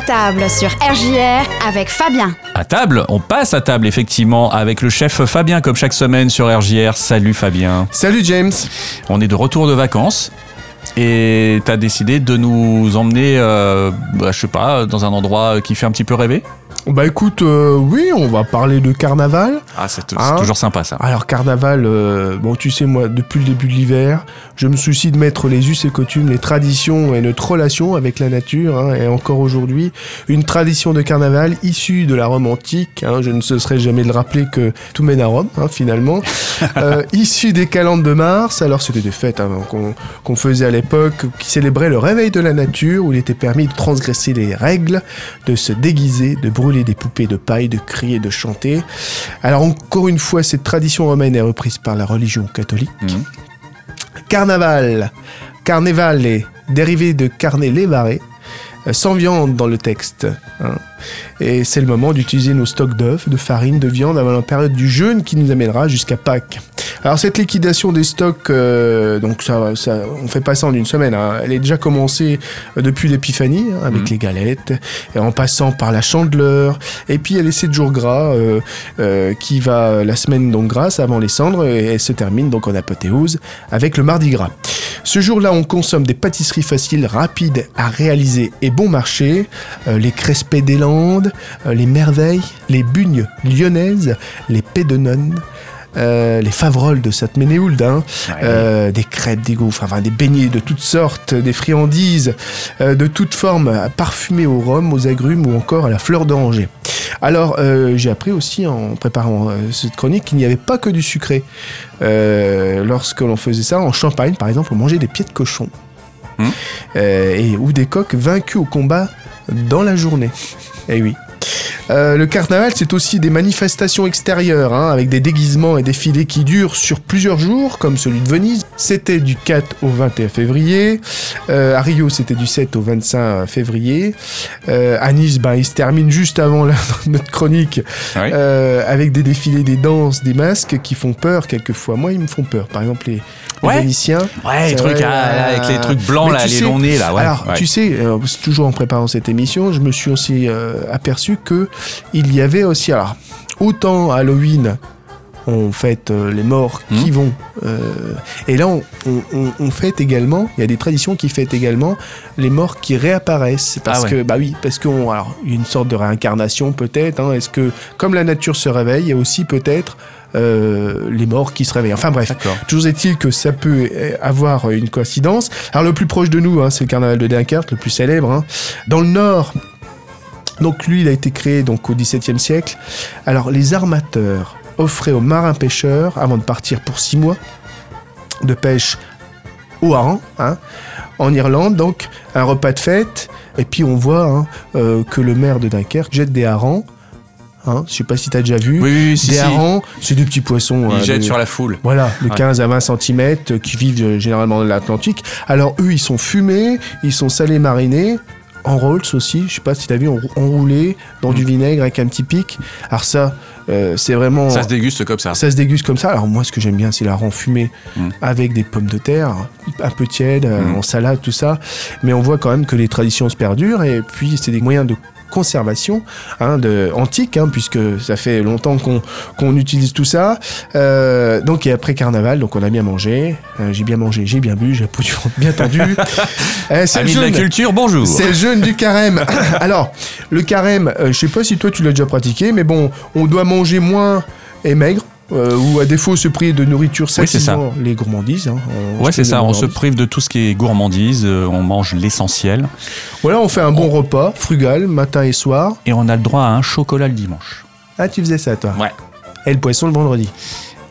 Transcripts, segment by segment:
À table sur RJR avec Fabien. À table, on passe à table effectivement avec le chef Fabien comme chaque semaine sur RJR. Salut Fabien. Salut James. On est de retour de vacances. Et t'as décidé de nous emmener, euh, bah, je sais pas, dans un endroit qui fait un petit peu rêver Bah écoute, euh, oui, on va parler de carnaval. Ah, c'est Hein toujours sympa ça. Alors carnaval, euh, bon tu sais moi, depuis le début de l'hiver, je me soucie de mettre les us et coutumes, les traditions et notre relation avec la nature. hein, et encore aujourd'hui, une tradition de carnaval issue de la Rome antique. hein, je ne cesserai jamais de le rappeler que tout mène à Rome finalement. euh, issue des calendes de Mars. Alors c'était des fêtes qu'on qu'on faisait à l'époque, qui célébraient le réveil de la nature, où il était permis de transgresser les règles, de se déguiser, de brûler des poupées de paille, de crier, de chanter. Alors encore une fois, cette tradition romaine est reprise par la religion catholique. Mhm. Carnaval. Carnaval est dérivé de carne levare, euh, sans viande dans le texte. hein. Et c'est le moment d'utiliser nos stocks d'œufs, de farine, de viande avant la période du jeûne qui nous amènera jusqu'à Pâques. Alors cette liquidation des stocks, euh, donc ça, ça, on fait pas ça en une semaine. hein. Elle est déjà commencée euh, depuis l'épiphanie hein, avec Mhm. les galettes, et en passant par la chandeleur, et puis a les 7 jours gras euh, euh, qui va la semaine donc grasse avant les cendres et elle se termine donc en apothéose avec le mardi gras. Ce jour-là, on consomme des pâtisseries faciles, rapides à réaliser et bon marché, les crespets des Landes, les merveilles, les bugnes lyonnaises, les pédenones. Euh, les favroles de Sainte-Ménéhould, hein, euh, des crêpes, des gaufres, enfin des beignets de toutes sortes, des friandises euh, de toutes formes, parfumées au rhum, aux agrumes ou encore à la fleur d'oranger. Alors, j'ai appris aussi en préparant cette chronique qu'il n'y avait pas que du sucré. Lorsque l'on faisait ça en Champagne, par exemple, on mangeait des pieds de cochon. Euh, et, ou des coqs vaincus au combat dans la journée. Eh oui. Euh, le carnaval, c'est aussi des manifestations extérieures, hein, avec des déguisements et défilés qui durent sur plusieurs jours, comme celui de Venise. C'était du 4 au 21 février. Euh, à Rio, c'était du 7 au 25 février. Euh, à Nice, ben, il se termine juste avant la- notre chronique, Ouais. euh, avec des défilés, des danses, des masques qui font peur quelquefois. Moi, ils me font peur. Par exemple, les, les Ouais. Vénitiens. Ouais, les trucs vrai, ah, avec les trucs blancs là, les sais- longs nez là. Ouais. Alors, ouais. tu sais, euh, toujours en préparant cette émission, je me suis aussi euh, aperçu que il y avait aussi, alors, autant Halloween, on fête euh, les morts qui Mhm. vont, euh, et là, on, on- on- on fête également, il y a des traditions qui fêtent également les morts qui réapparaissent, parce Ah ouais. que, bah oui, parce qu'on, alors, il y a une sorte de réincarnation peut-être, hein, est-ce que, comme la nature se réveille, il y a aussi peut-être euh, les morts qui se réveillent. Enfin bref. Toujours est-il que ça peut avoir une coïncidence. Alors le plus proche de nous, hein, c'est le carnaval de Dunkerque, le plus célèbre. hein. Dans le nord, donc lui, il a été créé donc au XVIIe siècle. Alors les armateurs offraient aux marins pêcheurs, avant de partir pour six mois de pêche au hareng, hein, en Irlande, donc un repas de fête. Et puis on voit hein, euh, que le maire de Dunkerque jette des harengs. Hein, je sais pas si tu as déjà vu. Oui, oui, oui, si, des si. harengs, c'est des petits poissons. Ils hein, jettent de- sur la foule. voilà, de Ouais. 15 à 20 cm qui vivent euh, généralement dans l'Atlantique. Alors eux, ils sont fumés, ils sont salés marinés, en rolls aussi, je sais pas si t'as vu, en- enroulés dans du vinaigre avec un petit pic. Alors ça, euh, c'est vraiment... Ça se déguste comme ça. Ça se déguste comme ça. Alors moi, ce que j'aime bien, c'est la rend fumée Mm. avec des pommes de terre, un peu tiède, euh, Mm. en salade, tout ça. Mais on voit quand même que les traditions se perdurent et puis c'est des moyens de conservation hein, de, antique, hein, puisque ça fait longtemps qu'on utilise tout ça. Euh, donc et après carnaval, donc on a bien mangé, Euh, j'ai bien mangé, j'ai bien bu, j'ai bien tendu. Euh, c'est de la jeûne. culture, bonjour. C'est le jeûne du carême. Alors, le carême, euh, je sais pas si toi tu l'as déjà pratiqué, mais bon, on doit manger moins et maigre. Euh, ou à défaut se priver de nourriture Oui, c'est ça. satisfaisant les gourmandises. hein, Ouais, c'est ça. On se prive de tout ce qui est gourmandise. euh, On mange l'essentiel. Voilà, on fait un bon repas, frugal, matin et soir. Et on a le droit à un chocolat le dimanche. Ah, tu faisais ça, toi Ouais. Et le poisson le vendredi.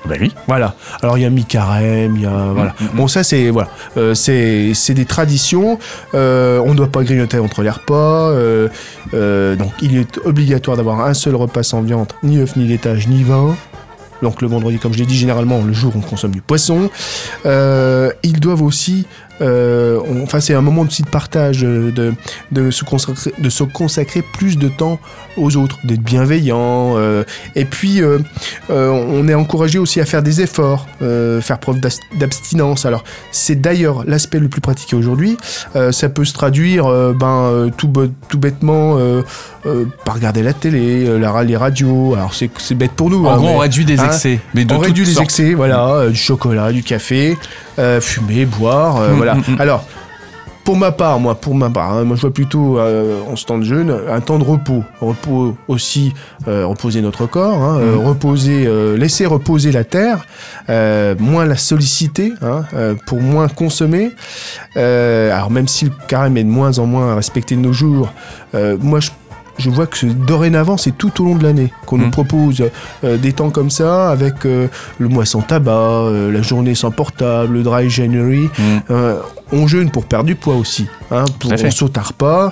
Ben oui. Voilà. Alors il y a mi-carême, il y a voilà. Mm, mm, mm. Bon ça c'est voilà, Euh, c'est c'est des traditions. Euh, on ne doit pas grignoter entre les repas. euh, donc il est obligatoire d'avoir un seul repas sans viande, ni œuf, ni laitage, ni vin. Donc le vendredi, comme je l'ai dit, généralement le jour on consomme du poisson. Euh, ils doivent aussi euh, on- enfin c'est un moment aussi de partage, euh, de, de, se consacrer, de se consacrer plus de temps aux autres, d'être bienveillant. euh, et puis euh, euh, on est encouragé aussi à faire des efforts, euh, faire preuve d'abstinence. Alors c'est d'ailleurs l'aspect le plus pratiqué aujourd'hui. Euh, ça peut se traduire ben, tout, tout bêtement par regarder la télé, la, les radios. Alors c'est c'est bête pour nous. En hein, gros, mais- on réduit des hein, excès. mais de on réduit les sortes. excès, voilà, euh, du chocolat, du café, euh, fumer, boire, euh, Mm, voilà. mm, mm. Alors, pour ma part, moi, pour ma part, hein, moi je vois plutôt euh, en ce temps de jeûne un temps de repos, repos aussi, euh, reposer notre corps, hein, euh, reposer, laisser reposer la terre, moins la solliciter, hein, pour moins consommer. Alors même si le carême est de moins en moins respecté de nos jours, moi je je vois que dorénavant, c'est tout au long de l'année qu'on nous Mhm. propose euh, des temps comme ça, avec euh, le mois sans tabac, euh, la journée sans portable, le dry January. Mm. On jeûne pour perdre du poids aussi, hein, pour, on repas.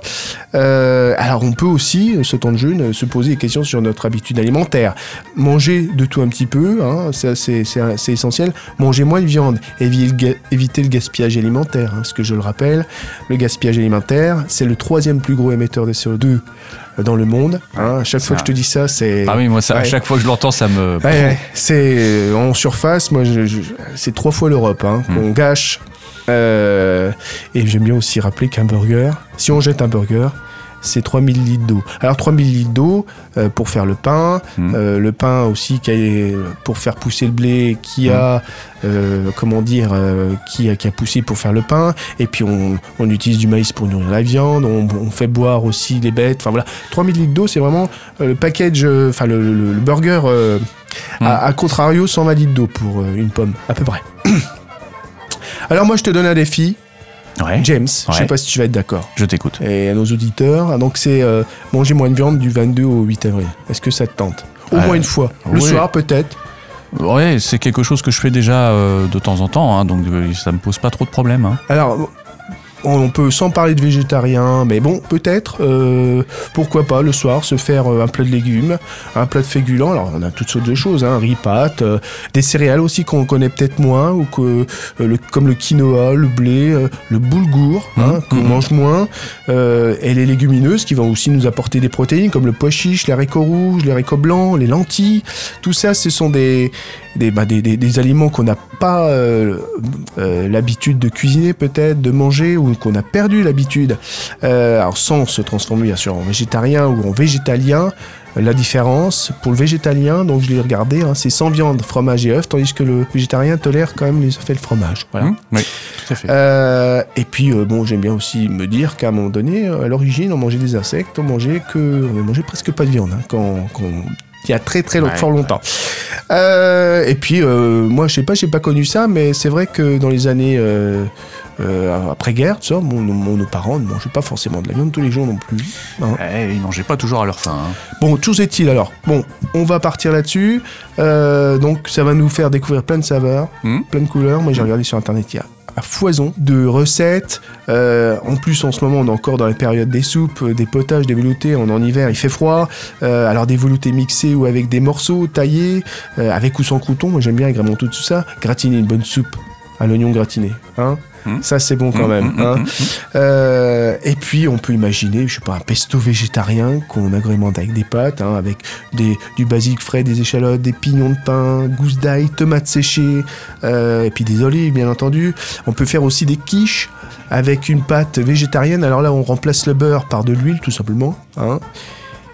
Euh, alors on peut aussi, euh, ce temps de jeûne, euh, se poser des questions sur notre habitude alimentaire. Manger de tout un petit peu, hein, c'est essentiel. Manger moins de viande, éviter le, gaspillage alimentaire, hein, parce que je le rappelle, le gaspillage alimentaire, c'est le troisième plus gros émetteur de CO2 dans le monde. hein. À chaque fois que je te dis ça, c'est... Ah oui, moi, ça, à chaque fois que je l'entends, ça me. Ouais, ouais, c'est en surface, moi, je- c'est trois fois l'Europe hein, Hmm. qu'on gâche. Euh, et j'aime bien aussi rappeler qu'un burger, si on jette un burger, c'est 3000 litres d'eau. Alors 3000 litres d'eau euh, pour faire le pain, Hmm. euh, le pain aussi qui a- pour faire pousser le blé, Hmm. qui a, euh, comment dire, qui, a, qui a poussé pour faire le pain. Et puis on, on utilise du maïs pour nourrir la viande, on, on fait boire aussi les bêtes. Enfin voilà, 3000 litres d'eau, c'est vraiment le package, enfin le, le- le burger. euh, à, à contrario, 120 litres d'eau pour une pomme, à peu près. Alors moi, je te donne un défi, Ouais, James. Je sais Ouais. pas si tu vas être d'accord. je t'écoute. Et à nos auditeurs, Ah, donc c'est euh, manger moins de viande du 22 au 8 avril. Est-ce que ça te tente? Au Euh, moins une fois. Le oui. soir, peut-être. Ouais, c'est quelque chose que je fais déjà euh, de temps en temps, hein, donc ça me pose pas trop de problèmes. hein. Alors, on peut sans parler de végétarien, mais bon, peut-être, euh, pourquoi pas le soir se faire euh, un plat de légumes, un plat de féculents. Alors, on a toutes sortes de choses, hein, riz, pâtes, euh, des céréales aussi qu'on connaît peut-être moins, ou que, euh, le- comme le quinoa, le blé, euh, le boulgour, hein, Mhm, qu'on mhm. mange moins, euh, et les légumineuses qui vont aussi nous apporter des protéines, comme le pois chiche, les haricots rouges, les haricots blancs, les lentilles. Tout ça, ce sont des, des, bah, des, des- des aliments qu'on n'a pas euh, euh, l'habitude de cuisiner peut-être, de manger, ou qu'on a perdu l'habitude. Euh, alors sans se transformer bien sûr en végétarien ou en végétalien. La différence pour le végétalien, donc je l'ai regardé, hein, c'est sans viande, fromage et œufs, tandis que le végétarien tolère quand même les œufs et le fromage. Voilà. Oui, tout à fait. Euh, et puis, euh, bon, j'aime bien aussi me dire qu'à un moment donné, à l'origine, on mangeait des insectes, on mangeait que, on mangeait presque pas de viande, hein, quand, quand- il y a très très long- Ouais, fort longtemps. Euh, et puis, euh, moi, je sais pas, j'ai pas connu ça, mais c'est vrai que dans les années euh, après-guerre, ça, mon- mon- nos parents ne mangeaient pas forcément de la viande tous les jours non plus. hein. Eh, ils mangeaient pas toujours à leur faim. hein. Bon, toujours est-il alors? Bon, on va partir là-dessus. Euh, donc, ça va nous faire découvrir plein de saveurs, Mhm. plein de couleurs. Moi, j'ai regardé sur internet, il y a foison de recettes. Euh, en plus, en ce moment, on est encore dans la période des soupes, euh, des potages, des veloutés. On est en hiver, il fait froid. Euh, alors, des veloutés mixés ou avec des morceaux taillés, avec ou sans crouton. Moi, j'aime bien agrémenter tout ça. Gratiner une bonne soupe à l'oignon gratiné. Hein Mhm. Ça, c'est bon quand Hum, même. hum, hein euh, et puis on peut imaginer, je sais pas, un pesto végétarien qu'on agrémente avec des pâtes, hein, avec des, du basilic frais, des échalotes, des pignons de pain, gousses d'ail, tomates séchées, euh, et puis des olives bien entendu. On peut faire aussi des quiches avec une pâte végétarienne. Alors là, on remplace le beurre par de l'huile tout simplement. Hein.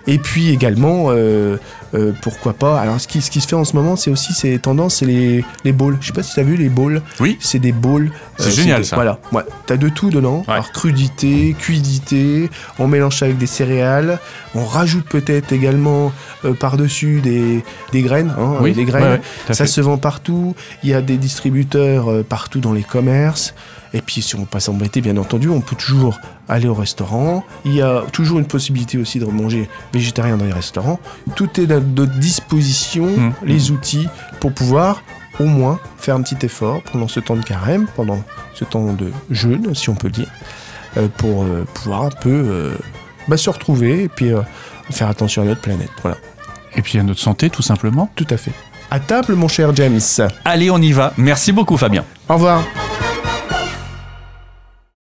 Et puis également, euh, euh, pourquoi pas. Alors ce qui, ce qui se fait en ce moment, c'est aussi ces tendances, c'est les, les bowls. Je sais pas si tu as vu les bowls. Oui. C'est des bowls. C'est génial, ça. Voilà, ouais. t'as de tout dedans. Ouais. Alors crudité, cuidité, on mélange ça avec des céréales. On rajoute peut-être également euh, par-dessus des, des graines. Hein, Oui, des graines. ouais, ça fait. se vend partout. Il y a des distributeurs euh, partout dans les commerces. Et puis, si on passe s'embêter, bien entendu, on peut toujours aller au restaurant. Il y a toujours une possibilité aussi de manger végétarien dans les restaurants. Tout est à notre disposition, Mmh. les outils, pour pouvoir au moins faire un petit effort pendant ce temps de carême, pendant ce temps de jeûne, si on peut le dire, euh, pour euh, pouvoir un peu euh, bah, se retrouver et puis faire attention à notre planète. Voilà, Et puis à notre santé, tout simplement. tout à fait. À table, mon cher James. Allez, on y va. Merci beaucoup, Fabien. Au revoir.